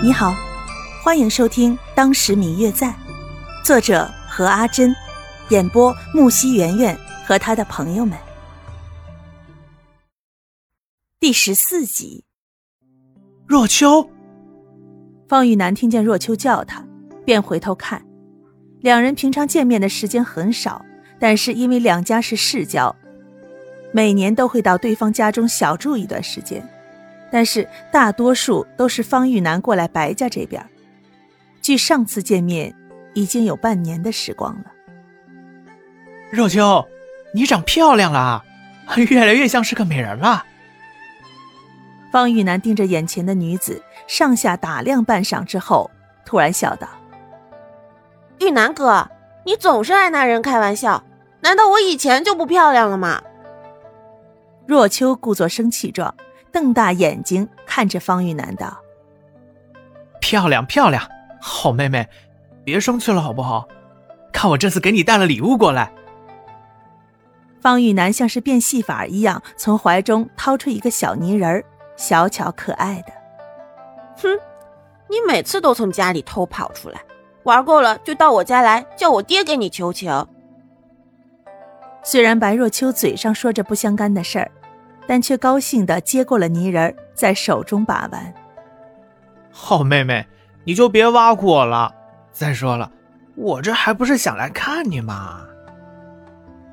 你好，欢迎收听《当时明月在》，作者何阿珍，演播木西圆圆和他的朋友们。第十四集，若秋，方玉楠听见若秋叫他，便回头看。两人平常见面的时间很少，但是因为两家是世交，每年都会到对方家中小住一段时间。但是大多数都是方玉楠过来白家这边。距上次见面已经有半年的时光了。若秋，你长漂亮了，越来越像是个美人了。方玉楠盯着眼前的女子，上下打量半晌之后，突然笑道。玉楠哥，你总是爱拿人开玩笑，难道我以前就不漂亮了吗？若秋故作生气状，瞪大眼睛看着方玉楠道：“漂亮漂亮，好妹妹，别生气了好不好？看我这次给你带了礼物过来。”方玉楠像是变戏法一样，从怀中掏出一个小泥人小巧可爱的。哼，你每次都从家里偷跑出来。玩够了就到我家来，叫我爹给你求情。虽然白若秋嘴上说着不相干的事儿，但却高兴地接过了泥人，在手中把玩。好妹妹，你就别挖苦我了。再说了，我这还不是想来看你吗？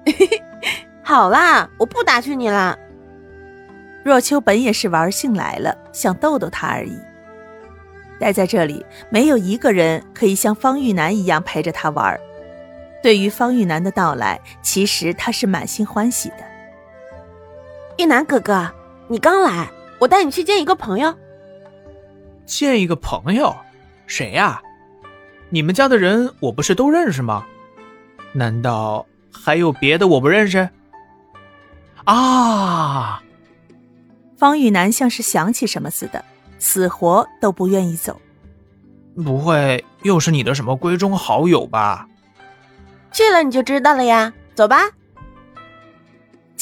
好啦，我不打趣你啦。若秋本也是玩性来了，想逗逗他而已。待在这里，没有一个人可以像方玉楠一样陪着他玩。对于方玉楠的到来，其实他是满心欢喜的。玉南哥哥，你刚来，我带你去见一个朋友。见一个朋友？谁呀？你们家的人我不是都认识吗？难道还有别的我不认识？啊！方玉楠像是想起什么似的。死活都不愿意走，不会又是你的什么闺中好友吧？去了你就知道了呀，走吧。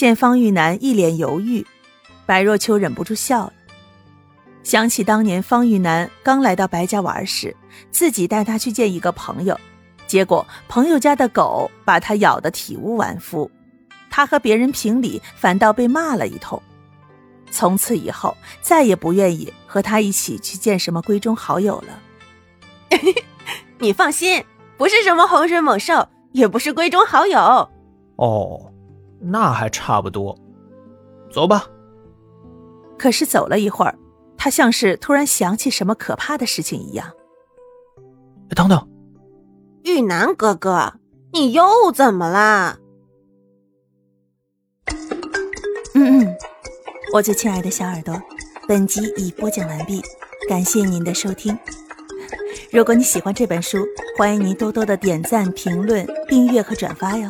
见方玉楠一脸犹豫，白若秋忍不住笑了，想起当年方玉楠刚来到白家玩时，自己带他去见一个朋友，结果朋友家的狗把他咬得体无完肤，他和别人评理，反倒被骂了一通。从此以后，再也不愿意和他一起去见什么闺中好友了。你放心，不是什么洪水猛兽，也不是闺中好友。哦，那还差不多。走吧。可是走了一会儿，他像是突然想起什么可怕的事情一样。等等，玉南哥哥，你又怎么啦？嗯嗯。我最亲爱的小耳朵，本集已播讲完毕，感谢您的收听。如果你喜欢这本书，欢迎您多多的点赞、评论、订阅和转发哟。